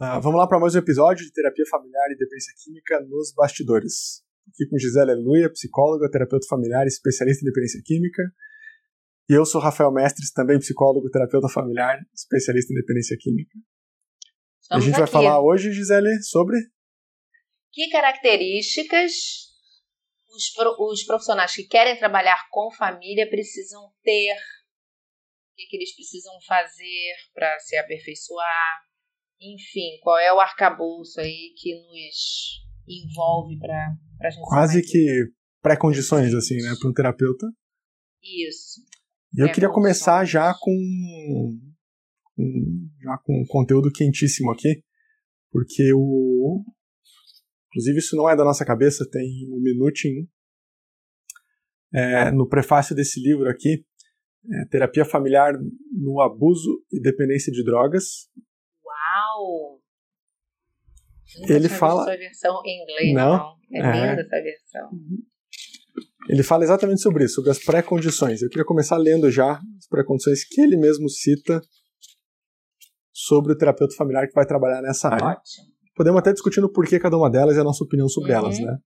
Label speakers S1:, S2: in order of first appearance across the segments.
S1: Uh, vamos lá para mais um episódio de Terapia Familiar e Dependência Química nos bastidores. Aqui com Gisele Luia, psicóloga, terapeuta familiar e especialista em dependência química. E eu sou Rafael Mestres, também psicólogo, terapeuta familiar, especialista em dependência química.
S2: Estamos
S1: a gente
S2: aqui.
S1: vai falar hoje, Gisele, sobre
S2: que características os, os profissionais que querem trabalhar com família precisam ter, o que, que eles precisam fazer para se aperfeiçoar, enfim, qual é o arcabouço aí que nos envolve para a gente
S1: quase que pré-condições, assim, né, para um terapeuta.
S2: Isso.
S1: E eu queria começar já com, com, já com um conteúdo quentíssimo aqui, porque o inclusive isso não é da nossa cabeça, tem um minutinho é, no prefácio desse livro aqui, é, Terapia Familiar no Abuso e Dependência de Drogas.
S2: Uau!
S1: Ele fala.
S2: Essa versão em inglês,
S1: não.
S2: não. É, é linda essa versão.
S1: Ele fala exatamente sobre isso, sobre as pré-condições. Eu queria começar lendo já as pré-condições que ele mesmo cita sobre o terapeuta familiar que vai trabalhar nessa área.
S2: Ótimo.
S1: Podemos até discutir o porquê cada uma delas e a nossa opinião sobre
S2: Uhum.
S1: elas, né?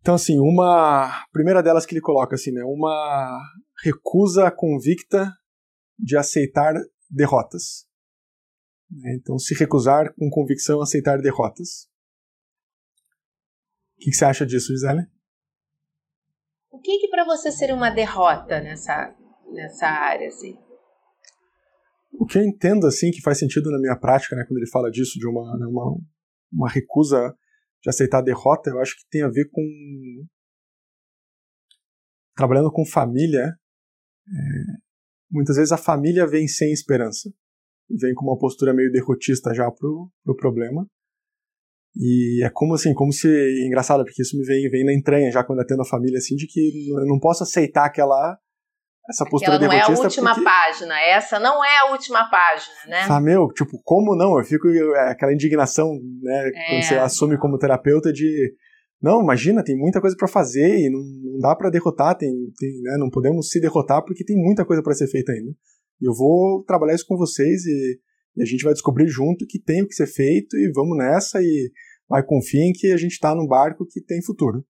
S1: Então, assim, uma. Primeira delas que ele coloca, assim, né? Uma recusa convicta de aceitar derrotas. Né? Então, se recusar com convicção a aceitar derrotas. O que, que você acha disso, Gisele?
S2: O que que para você seria uma derrota nessa, nessa área, assim?
S1: O que eu entendo, assim, que faz sentido na minha prática, né, quando ele fala disso, de uma, né, uma, uma recusa de aceitar a derrota, eu acho que tem a ver com. Trabalhando com família, é, muitas vezes a família vem sem esperança. Vem com uma postura meio derrotista já pro, pro problema. E é como assim, como se. Engraçado, porque isso me vem, vem na entranha já quando eu atendo a família, assim, de que eu não posso aceitar aquela. Essa postura
S2: Ela não é a última
S1: porque...
S2: página. Essa não é a última página, né?
S1: Ah, meu, tipo, como não? Eu fico é, aquela indignação, né,
S2: É.
S1: quando você assume como terapeuta de não, imagina, tem muita coisa para fazer e não, não dá para derrotar, tem, tem né, não podemos se derrotar porque tem muita coisa para ser feita ainda. Eu vou trabalhar isso com vocês e, e, a gente vai descobrir junto que tem o que ser feito e vamos nessa e vai confiem que a gente está num barco que tem futuro.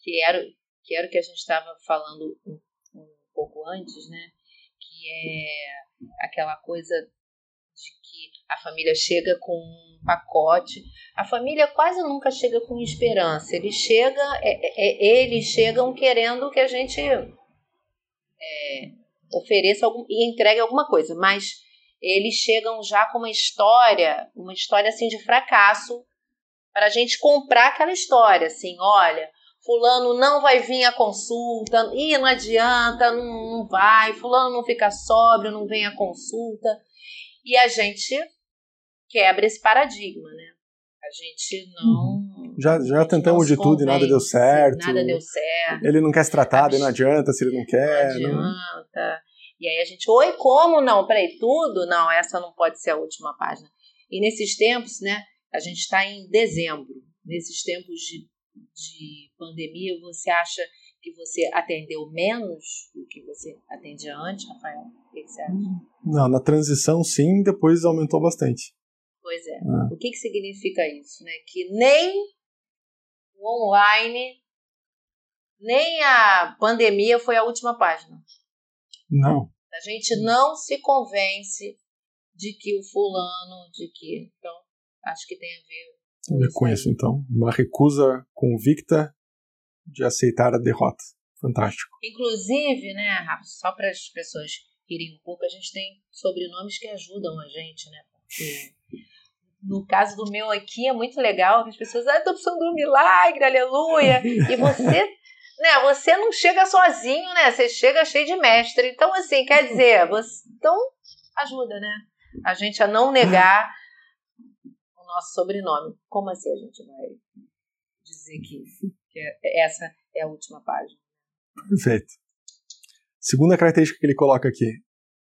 S2: Que era, que era o que a gente estava falando um, um pouco antes, né? Que é aquela coisa de que a família chega com um pacote. A família quase nunca chega com esperança. Eles chegam, é, é, eles chegam querendo que a gente é, ofereça algum, e entregue alguma coisa, mas eles chegam já com uma história, uma história assim de fracasso, para a gente comprar aquela história, assim, olha, fulano não vai vir à consulta, e não adianta, não, não vai, fulano não fica sóbrio, não vem à consulta, e a gente quebra esse paradigma, né? A gente não.
S1: Já, já tentamos
S2: não
S1: de tudo e nada deu certo.
S2: Nada deu certo.
S1: Ele não quer se tratar, daí não adianta se ele não quer.
S2: Não
S1: não-
S2: adianta. E aí a gente, oi, como não? Peraí, tudo? Não, essa não pode ser a última página. E nesses tempos, né? A gente está em dezembro. Nesses tempos de, de pandemia, você acha que você atendeu menos do que você atendia antes, Rafael? O que, que você acha?
S1: Não, na transição sim, depois aumentou bastante.
S2: Pois é.
S1: Ah.
S2: O que, que significa isso? Né? Que nem o online, nem a pandemia foi a última página.
S1: Não.
S2: A gente não se convence de que o fulano, de que. Então, acho que tem a ver
S1: com
S2: aí.
S1: isso, então. Uma recusa convicta de aceitar a derrota. Fantástico.
S2: Inclusive, né, Rafa, só para as pessoas irem um pouco, a gente tem sobrenomes que ajudam a gente, né? Porque no caso do meu aqui é muito legal, as pessoas, ah, tô precisando de um milagre, aleluia. E você, né, você não chega sozinho, né? Você chega cheio de mestre. Então, assim, quer dizer, você, então ajuda, né? A gente a não negar o nosso sobrenome. Como assim a gente vai dizer que, que é- essa é a última página?
S1: Perfeito. Segunda característica que ele coloca aqui: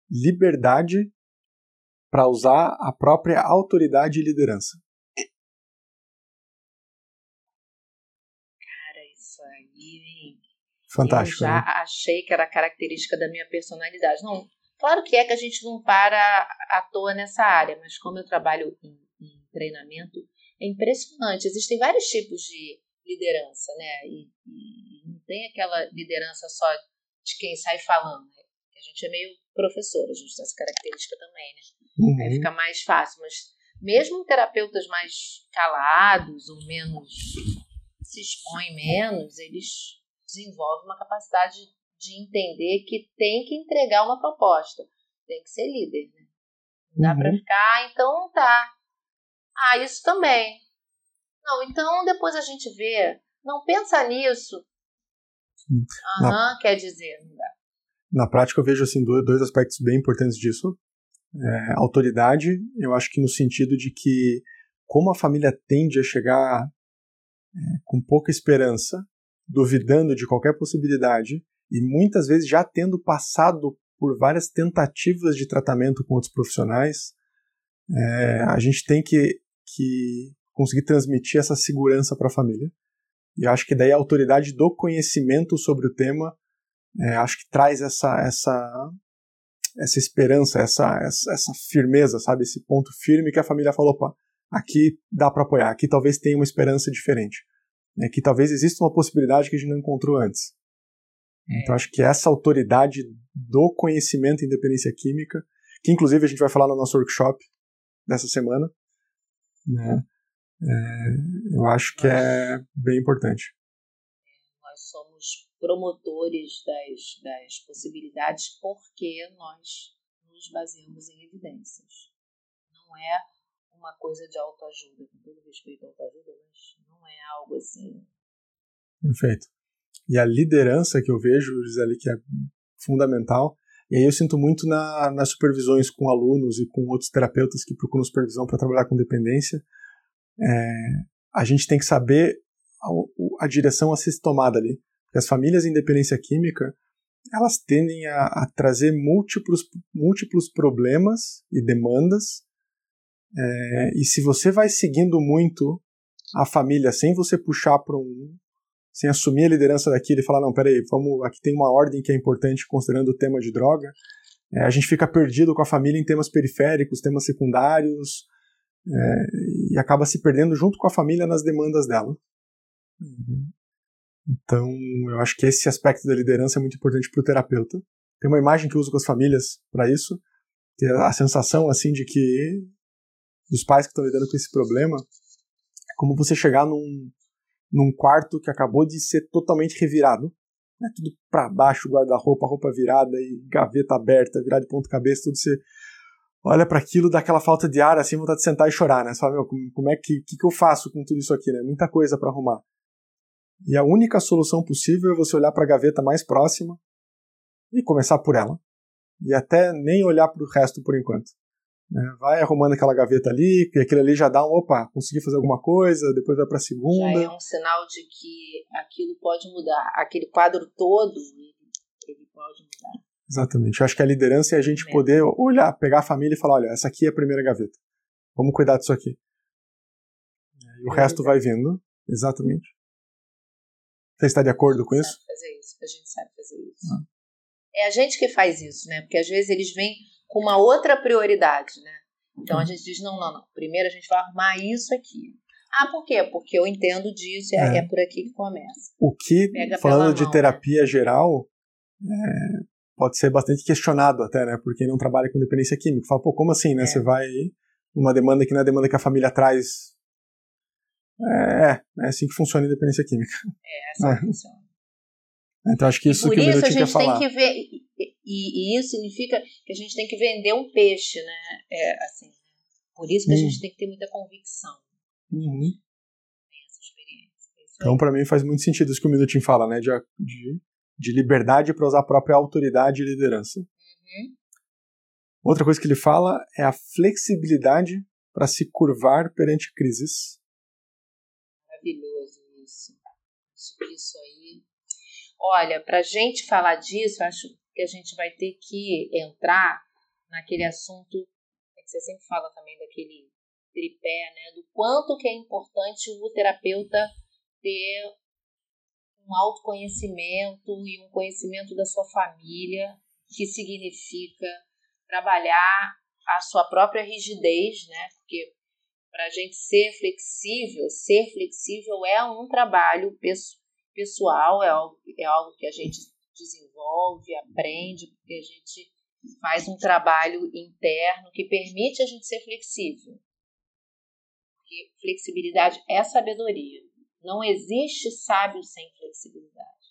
S1: liberdade para usar a própria autoridade e liderança.
S2: Cara, isso aí, hein?
S1: Fantástico.
S2: Eu já
S1: né?
S2: achei que era característica da minha personalidade. Não, Claro que é que a gente não para à toa nessa área, mas como eu trabalho em, em treinamento, é impressionante. Existem vários tipos de liderança, né? E, e, não tem aquela liderança só de quem sai falando. Né? A gente é meio professor, a gente tem essa característica também, né? Uhum. Aí fica mais fácil, mas mesmo terapeutas mais calados ou menos se expõem menos, eles desenvolvem uma capacidade de entender que tem que entregar uma proposta, tem que ser líder, né? Não dá uhum. para ficar, ah, então tá. Ah, isso também. Não, então depois a gente vê. Não pensa nisso. Aham, na, quer dizer, não dá.
S1: Na prática eu vejo assim dois aspectos bem importantes disso. É, autoridade, eu acho que no sentido de que como a família tende a chegar é, com pouca esperança, duvidando de qualquer possibilidade, e muitas vezes já tendo passado por várias tentativas de tratamento com outros profissionais, é, a gente tem que, que conseguir transmitir essa segurança para a família. E acho que daí a autoridade do conhecimento sobre o tema, é, acho que traz essa, essa, essa esperança, essa, essa, essa, firmeza, sabe? Esse ponto firme que a família falou, opa, aqui dá para apoiar, aqui talvez tenha uma esperança diferente. Né? Que talvez exista uma possibilidade que a gente não encontrou antes. É. Então acho que essa autoridade do conhecimento em dependência química, que inclusive a gente vai falar no nosso workshop dessa semana, né? É, eu acho que é bem importante.
S2: Promotores das, das possibilidades porque nós nos baseamos em evidências. Não é uma coisa de autoajuda, com todo respeito à autoajuda, mas não é algo assim.
S1: Perfeito. E a liderança que eu vejo, Gisele, que é fundamental, e aí eu sinto muito na, nas supervisões com alunos e com outros terapeutas que procuram supervisão para trabalhar com dependência, é, a gente tem que saber a, a, direção a ser tomada ali. Porque as famílias em dependência química, elas tendem a, a trazer múltiplos, múltiplos problemas e demandas, é, e se você vai seguindo muito a família sem você puxar para um, sem assumir a liderança daquilo e falar, não, peraí, vamos, aqui tem uma ordem que é importante considerando o tema de droga, é, a gente fica perdido com a família em temas periféricos, temas secundários, é, e acaba se perdendo junto com a família nas demandas dela. Uhum. Então, eu acho que esse aspecto da liderança é muito importante para o terapeuta. Tem uma imagem que eu uso com as famílias para isso, que é a sensação assim de que dos pais que estão lidando com esse problema é como você chegar num, num quarto que acabou de ser totalmente revirado, né, tudo para baixo, guarda-roupa, roupa virada e gaveta aberta, virada de ponta cabeça, tudo você olha para aquilo, dá aquela falta de ar, assim, vontade de sentar e chorar, né? Você fala, meu, como é que, que, que eu faço com tudo isso aqui, né? Muita coisa para arrumar. E a única solução possível é você olhar para a gaveta mais próxima e começar por ela. E até nem olhar para o resto por enquanto. Né? Vai arrumando aquela gaveta ali, que aquilo ali já dá um, opa, consegui fazer alguma coisa, depois vai para a segunda.
S2: Já é um sinal de que aquilo pode mudar. Aquele quadro todo, ele pode mudar.
S1: Exatamente. Eu acho que a liderança é a gente é. poder olhar, pegar a família e falar, olha, essa aqui é a primeira gaveta. Vamos cuidar disso aqui. E o é resto vai vindo. Exatamente. Você está de acordo com isso?
S2: Fazer isso, a gente sabe fazer isso. Ah. É a gente que faz isso, né? Porque às vezes eles vêm com uma outra prioridade, né? Então a uhum. gente diz, não, não, não. Primeiro a gente vai arrumar isso aqui. Ah, por quê? Porque eu entendo disso, é, é. é por aqui que começa.
S1: O que, Pega falando de mão, terapia né? geral, é, pode ser bastante questionado até, né? Por quem não trabalha com dependência química. Fala, pô, como assim, né? É. Você vai numa demanda que não é a demanda que a família traz. É, é assim que funciona a independência química.
S2: É, assim é. funciona.
S1: Então acho que isso
S2: por
S1: que
S2: isso
S1: a
S2: gente
S1: tem
S2: que ver e, e, isso significa que a gente tem que vender um peixe, né? É assim. Por isso que hum. a gente tem que ter muita convicção.
S1: Uhum. Essa experiência. É então para mim faz muito sentido isso que o Minutinho fala, né? De, de de liberdade para usar a própria autoridade e liderança. Uhum. Outra coisa que ele fala é a flexibilidade para se curvar perante crises.
S2: Maravilhoso isso. Acho que isso aí. Olha, para gente falar disso, acho que a gente vai ter que entrar naquele assunto é que você sempre fala também daquele tripé, né? Do quanto que é importante o terapeuta ter um autoconhecimento e um conhecimento da sua família, que significa trabalhar a sua própria rigidez, né? Porque para a gente ser flexível, ser flexível é um trabalho pessoal, é algo, é algo que a gente desenvolve, aprende, porque a gente faz um trabalho interno que permite a gente ser flexível. Porque flexibilidade é sabedoria. Não existe sábio sem flexibilidade.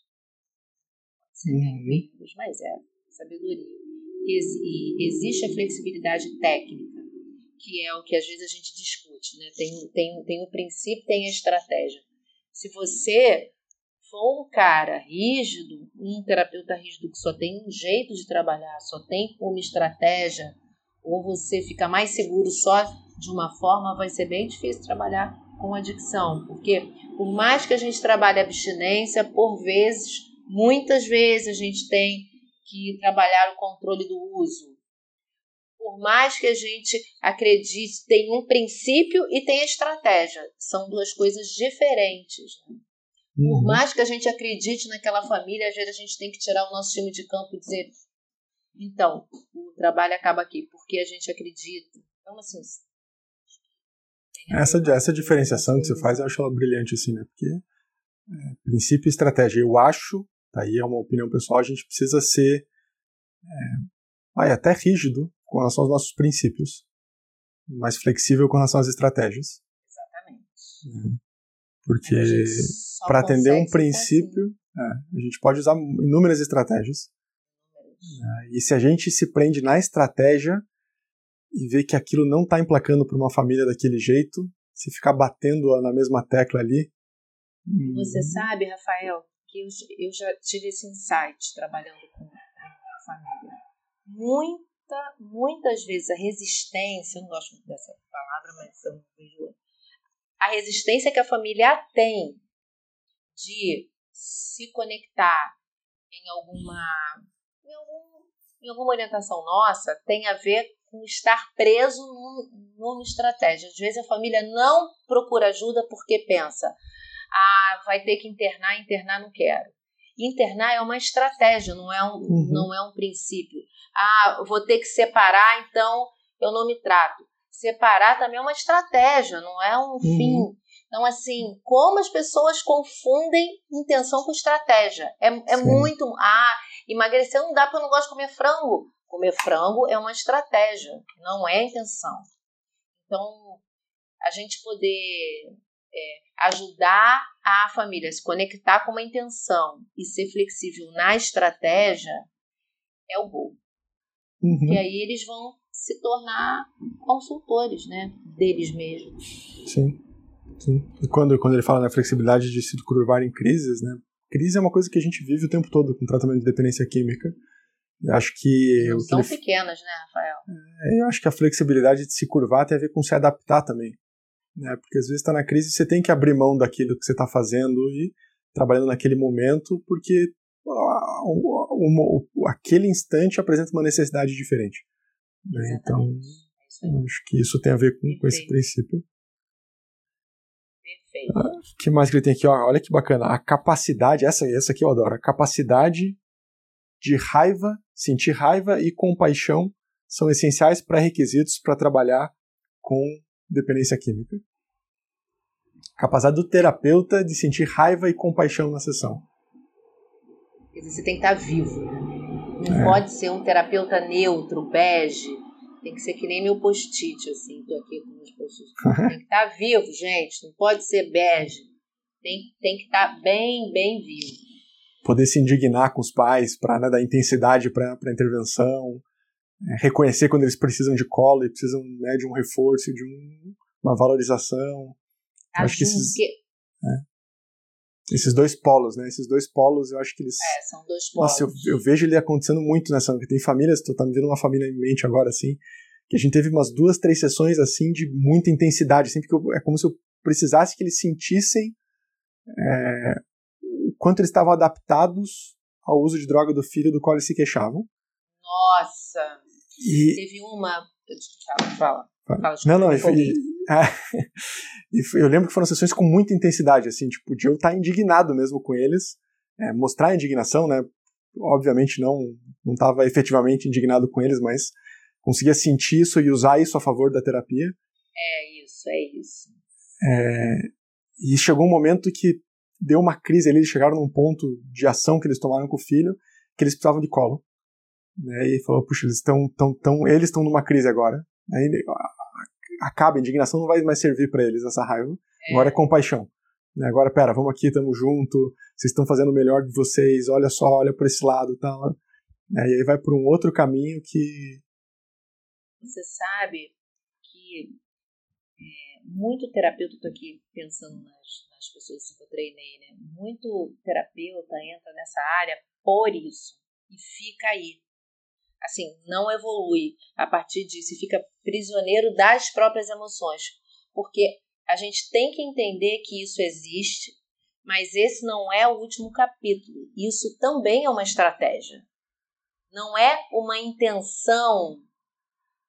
S2: Pode ser uhum. mas é sabedoria. E existe a flexibilidade técnica, que é o que às vezes a gente discute. Né? Tem, tem, tem o princípio, tem a estratégia. Se você for um cara rígido, um terapeuta rígido que só tem um jeito de trabalhar, só tem uma estratégia, ou você fica mais seguro só de uma forma, vai ser bem difícil trabalhar com adicção, porque por mais que a gente trabalhe abstinência, por vezes, muitas vezes a gente tem que trabalhar o controle do uso. Por mais que a gente acredite, tem um princípio e tem a estratégia, são duas coisas diferentes. Né? Por uhum. mais que a gente acredite naquela família, às vezes a gente tem que tirar o nosso time de campo e dizer: então, o trabalho acaba aqui, porque a gente acredita. Então, assim.
S1: Essa, essa diferenciação que você faz, eu acho ela brilhante, assim, né? Porque é, princípio e estratégia. Eu acho, tá aí é uma opinião pessoal, a gente precisa ser é, vai, até rígido com relação aos nossos princípios, mais flexível com relação às estratégias.
S2: Exatamente. Uhum.
S1: Porque para atender um princípio, assim. é, a gente pode usar inúmeras estratégias. É, e se a gente se prende na estratégia e vê que aquilo não está emplacando para uma família daquele jeito, se ficar batendo na mesma tecla ali.
S2: Você hum, sabe, Rafael, que eu, eu já tive esse insight trabalhando com a família. Muita, muitas vezes a resistência, eu não gosto muito dessa palavra, mas eu não vejo a resistência que a família tem de se conectar em alguma, em, algum, em alguma orientação nossa tem a ver com estar preso num, numa estratégia. Às vezes a família não procura ajuda porque pensa, ah, vai ter que internar, internar não quero. Internar é uma estratégia, não é um, uhum. não é um princípio. Ah, vou ter que separar, então eu não me trato separar também é uma estratégia, não é um uhum. fim. Então, assim, como as pessoas confundem intenção com estratégia. É, é muito. Ah, emagrecer não dá porque eu não gosto de comer frango. Comer frango é uma estratégia, não é intenção. Então, a gente poder é, ajudar a família se conectar com uma intenção e ser flexível na estratégia é o gol. Uhum. E aí eles vão se tornar consultores, né, deles mesmos.
S1: Sim. Sim. E quando, quando ele fala na flexibilidade de se curvar em crises, né? Crise é uma coisa que a gente vive o tempo todo com tratamento de dependência química. Eu acho que.
S2: Não são ele... pequenas, né, Rafael?
S1: É, eu acho que a flexibilidade de se curvar tem a ver com se adaptar também. Né? Porque às vezes está na crise você tem que abrir mão daquilo que você está fazendo e trabalhando naquele momento, porque aquele instante apresenta uma necessidade diferente. Né? Então, é acho que isso tem a ver com, com esse princípio.
S2: Perfeito. O ah,
S1: que mais que ele tem aqui? olha que bacana. A capacidade, essa, essa aqui eu adoro. A capacidade de raiva, sentir raiva e compaixão são essenciais pré-requisitos para trabalhar com dependência química. Capacidade do terapeuta de sentir raiva e compaixão na sessão.
S2: Quer dizer, você tem que estar vivo. Né? Não é. pode ser um terapeuta neutro, bege. Tem que ser que nem meu post-it, assim. Tô aqui com meus post-its. Tem que estar tá vivo, gente. Não pode ser bege. Tem, tem que estar tá bem, bem vivo.
S1: Poder se indignar com os pais para né, dar intensidade para a intervenção. É, reconhecer quando eles precisam de colo e precisam né, de um reforço, de um, uma valorização.
S2: Acho que esses, que...
S1: É esses dois polos, né? Esses dois polos, eu acho que eles.
S2: É, são dois polos.
S1: Nossa, eu, eu vejo ele acontecendo muito nessa. Tem famílias, tô tá me vendo uma família em mente agora, assim, que a gente teve umas duas, três sessões, assim, de muita intensidade, assim, porque eu, é como se eu precisasse que eles sentissem é, o quanto eles estavam adaptados ao uso de droga do filho do qual eles se queixavam.
S2: Nossa! E... Teve uma. Fala, fala. fala
S1: não, não, e, e eu lembro que foram sessões com muita intensidade, assim, tipo, de eu estar indignado mesmo com eles, é, mostrar a indignação, né? Obviamente não não estava efetivamente indignado com eles, mas conseguia sentir isso e usar isso a favor da terapia.
S2: É isso, é isso.
S1: É, e chegou um momento que deu uma crise ali, eles chegaram num ponto de ação que eles tomaram com o filho, que eles precisavam de colo. Né, e falou, puxa, eles estão tão, tão, eles estão numa crise agora. Aí acaba, a indignação não vai mais servir para eles, essa raiva. É. Agora é compaixão. Né, agora, pera, vamos aqui, estamos junto, vocês estão fazendo o melhor de vocês, olha só, olha por esse lado tal. Né, e aí vai por um outro caminho que...
S2: Você sabe que é, muito terapeuta, estou aqui pensando nas, nas pessoas que eu treinei, né? Muito terapeuta entra nessa área por isso e fica aí. Assim, não evolui a partir disso e fica prisioneiro das próprias emoções. Porque a gente tem que entender que isso existe, mas esse não é o último capítulo. Isso também é uma estratégia. Não é uma intenção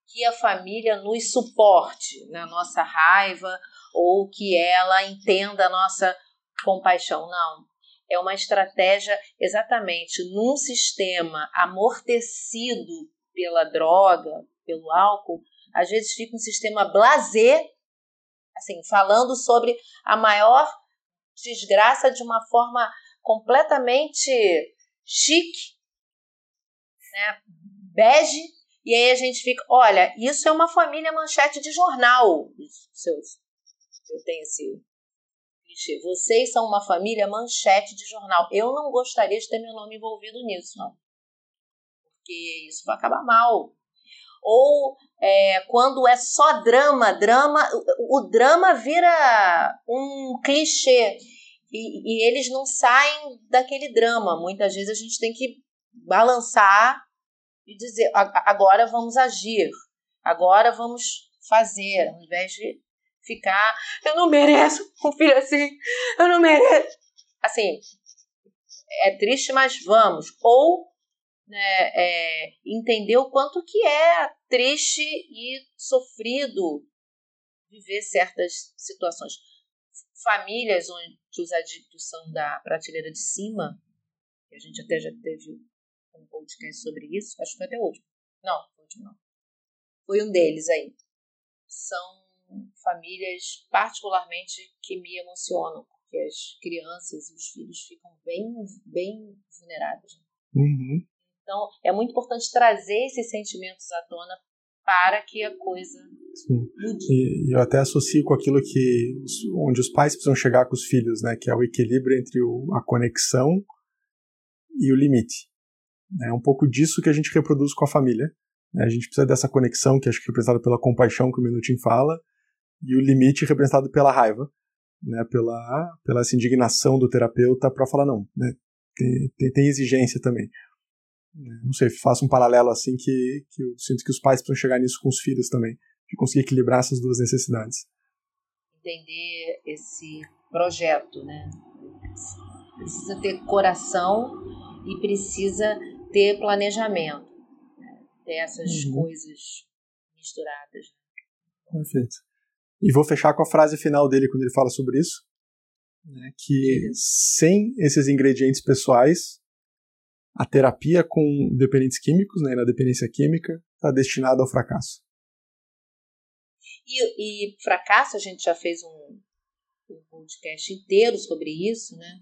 S2: que a família nos suporte na nossa raiva ou que ela entenda a nossa compaixão. Não. É uma estratégia exatamente num sistema amortecido pela droga, pelo álcool, às vezes fica um sistema blazer, assim, falando sobre a maior desgraça de uma forma completamente chique, né? bege, e aí a gente fica, olha, isso é uma família manchete de jornal. Seus eu tenho esse clichê. Vocês são uma família manchete de jornal. Eu não gostaria de ter meu nome envolvido nisso, não. Porque isso vai acabar mal. Ou é, quando é só drama, drama, o, o drama vira um clichê. E, e eles não saem daquele drama. Muitas vezes a gente tem que balançar e dizer: agora vamos agir, agora vamos fazer, ao invés de ficar, eu não mereço um filho assim, eu não mereço. Assim, é triste, mas vamos. Ou né, é, entender o quanto que é triste e sofrido viver certas situações. Famílias onde os adictos são da prateleira de cima, a gente até já teve um podcast sobre isso, acho que foi até o último. Não, o último não. Foi um deles aí. São famílias particularmente que me emocionam, porque as crianças e os filhos ficam bem, bem vulneráveis.
S1: Uhum.
S2: Então, é muito importante trazer esses sentimentos à tona para que a coisa
S1: Sim. mude. E eu até associo com aquilo que onde os pais precisam chegar com os filhos, né, que é o equilíbrio entre o, a conexão e o limite. É um pouco disso que a gente reproduz com a família. Né. A gente precisa dessa conexão, que acho que é representada pela compaixão que o Minutinho fala, e o limite representado pela raiva, né, pela, pela essa indignação do terapeuta para falar não, né, tem, tem, tem exigência também. Né, não sei, faço um paralelo assim que, que eu sinto que os pais precisam chegar nisso com os filhos também, de conseguir equilibrar essas duas necessidades.
S2: Entender esse projeto, né? Precisa ter coração e precisa ter planejamento, né? ter essas uhum. coisas misturadas.
S1: Perfeito. E vou fechar com a frase final dele quando ele fala sobre isso, né, que sem esses ingredientes pessoais, a terapia com dependentes químicos, né, na dependência química, está destinada ao fracasso.
S2: E, e, fracasso, a gente já fez um, um podcast inteiro sobre isso, né?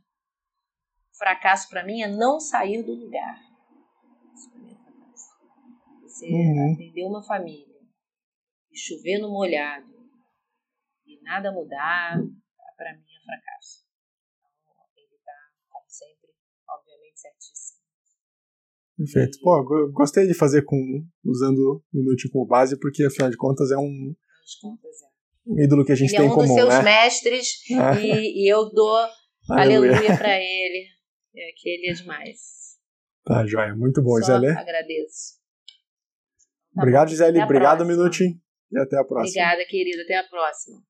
S2: Fracasso para mim é não sair do lugar. É. Você uhum. atender uma família e chover no molhado nada mudar, para mim é fracasso. Então, ele está, como sempre, obviamente certíssimo.
S1: Perfeito. Pô, gostei de fazer com usando o Minutinho como base, porque afinal de contas é um,
S2: contas, é.
S1: um ídolo que a gente ele tem
S2: é
S1: um em comum.
S2: um dos seus
S1: né?
S2: mestres é. e, e, eu dou aleluia, aleluia para ele, é, que ele é demais.
S1: Tá, joia. Muito bom,
S2: Só
S1: Gisele.
S2: agradeço.
S1: Tá Obrigado, Gisele. Obrigado, Minutinho. E até a próxima.
S2: Obrigada, querida. Até a próxima.